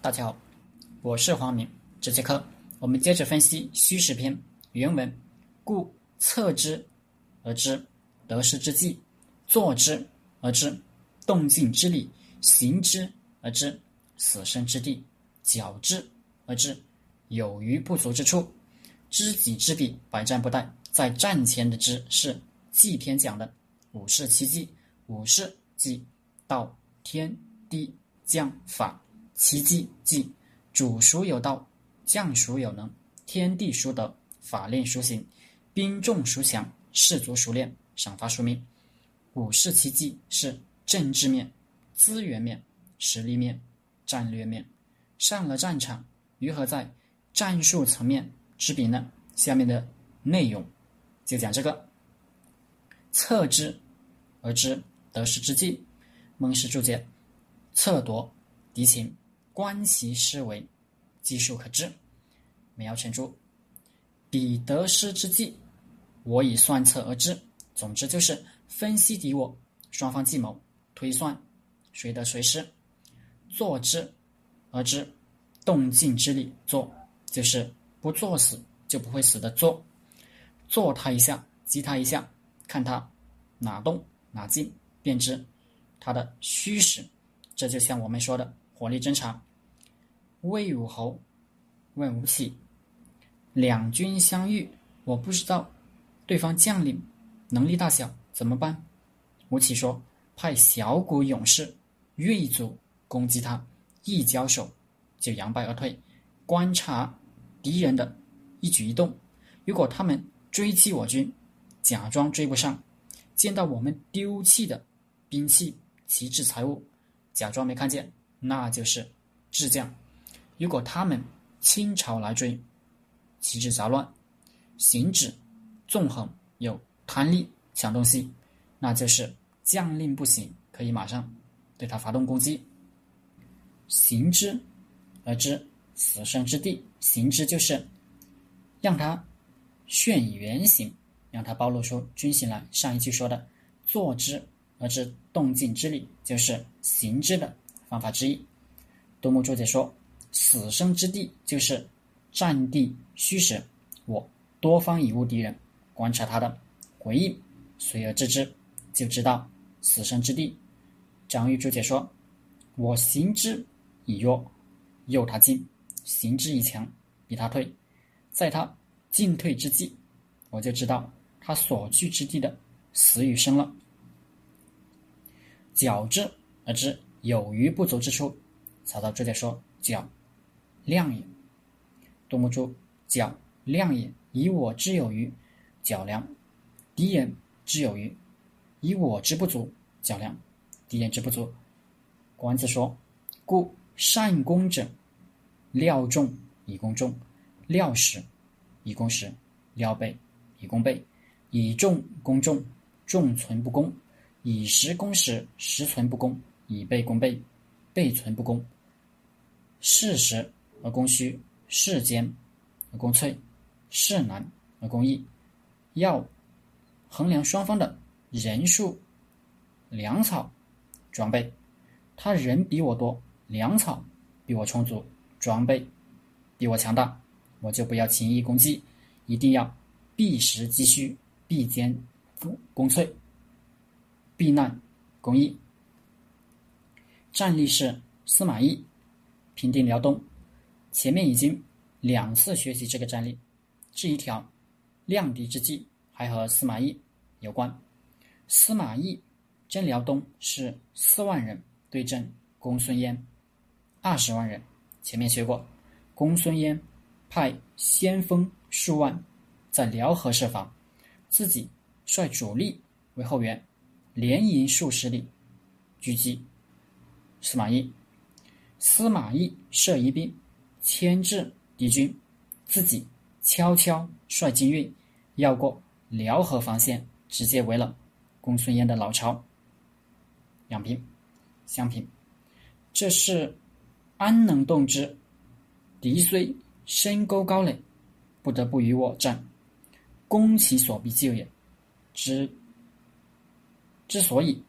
大家好，我是黄明。这节课我们接着分析虚实篇原文。故测之而知得失之计，坐之而知动静之理，行之而知死生之地，矫之而知有余不足之处。知己知彼，百战不殆。在战前的知是纪篇讲的五世七纪，五世即道、天、地、将、法。其迹即主孰有道，将孰有能，天地孰得，法令孰行，兵众孰强，士卒孰练，赏罚孰明。五世其迹是政治面、资源面、实力面、战略面。上了战场，如何在战术层面知彼呢？下面的内容就讲这个。测之而知得失之计。孟氏注解：测夺敌情。观其思维，计数可知。没要成注。彼得失之计，我以算策而知。总之就是分析敌我，双方计谋，推算谁得谁失。坐之而知动静之力。坐就是不作死就不会死的坐。坐他一下，击他一下，看他哪动哪静，便知他的虚实。这就像我们说的火力侦察。魏武侯问吴起：“两军相遇，我不知道对方将领能力大小，怎么办？”吴起说：“派小股勇士锐卒攻击他，一交手就扬败而退。观察敌人的一举一动，如果他们追击我军，假装追不上；见到我们丢弃的兵器、旗帜、财物，假装没看见，那就是智将。”如果他们倾巢来追，旗帜杂乱，行止纵横，有贪利抢东西，那就是将令不行，可以马上对他发动攻击。行之而知死生之地，行之就是让他现原形，让他暴露出军形来。上一句说的坐之而知动静之理，就是行之的方法之一。杜牧注解说。死生之地就是战地虚实，我多方以误敌人，观察他的回应，随而知之，就知道死生之地。张玉注解说：“我行之以弱，诱他进；行之以强，逼他退。在他进退之际，我就知道他所居之地的死与生了。矫之而知有余不足之处。”曹操注解说：“矫。”量也，杜牧注：较量也，以我之有余，较量；敌人之有余，以我之不足，较量；敌人之不足。管子说：故善攻者，料众以攻众，料实以攻实，料备以攻备，以众攻众，众存不攻；以实攻实，实存不攻；以备攻备，备存不攻。事实。而攻虚，势坚而攻脆，势难而攻易。要衡量双方的人数、粮草、装备。他人比我多，粮草比我充足，装备比我强大，我就不要轻易攻击，一定要避实击虚，避坚攻脆，避难攻易。战例是司马懿平定辽东。前面已经两次学习这个战例，这一条量敌之计还和司马懿有关。司马懿征辽东是四万人对阵公孙渊二十万人。前面学过，公孙渊派先锋数万在辽河设防，自己率主力为后援，连营数十里狙击司马懿。司马懿设疑兵。牵制敌军，自己悄悄率精锐绕过辽河防线，直接围了公孙渊的老巢。两平，相平，这是安能动之？敌虽深沟高垒，不得不与我战，攻其所必救也。之之所以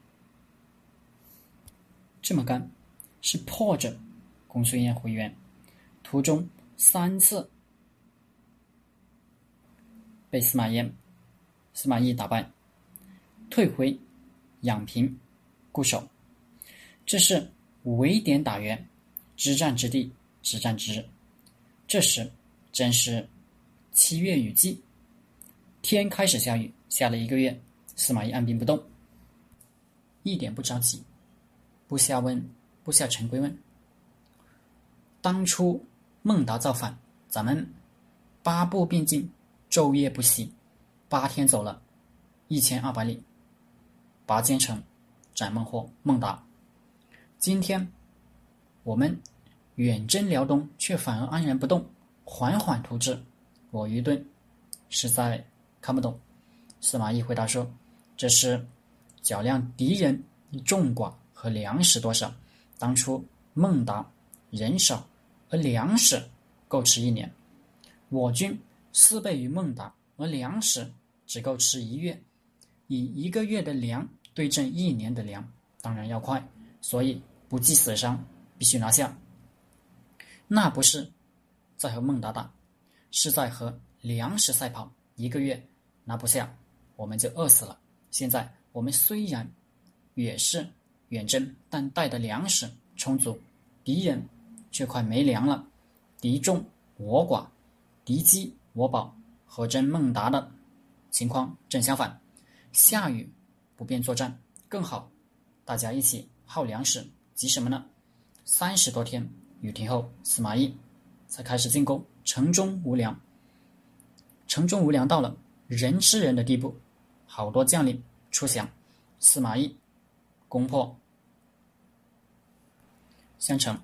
这么干，是迫着公孙渊回援，途中三次被司马炎、司马懿打败，退回养平固守。这是围点打援，之战之地，之战之日。这时正是七月雨季，天开始下雨，下了一个月，司马懿按兵不动，一点不着急。部下问，部下陈规问：“当初孟达造反，咱们八步并进，昼夜不息，八天走了一千二百里，拔剑城，斩孟获、孟达。今天我们远征辽东，却反而安然不动，缓缓图之。我愚钝，实在看不懂。”司马懿回答说：“这是较量敌人众寡。”和粮食多少？当初孟达人少，而粮食够吃一年。我军四倍于孟达，而粮食只够吃一月。以一个月的粮对阵一年的粮，当然要快。所以不计死伤，必须拿下。那不是在和孟达打，是在和粮食赛跑。一个月拿不下，我们就饿死了。现在我们虽然也是。远征，但带的粮食充足，敌人却快没粮了。敌众我寡，敌饥我饱，和征孟达的情况正相反。下雨不便作战，更好，大家一起耗粮食，急什么呢？三十多天雨停后，司马懿才开始进攻，城中无粮。城中无粮到了人吃人的地步，好多将领出降，司马懿。攻破襄城，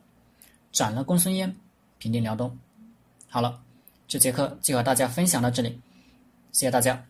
斩了公孙渊，平定辽东。好了，这节课就和大家分享到这里，谢谢大家。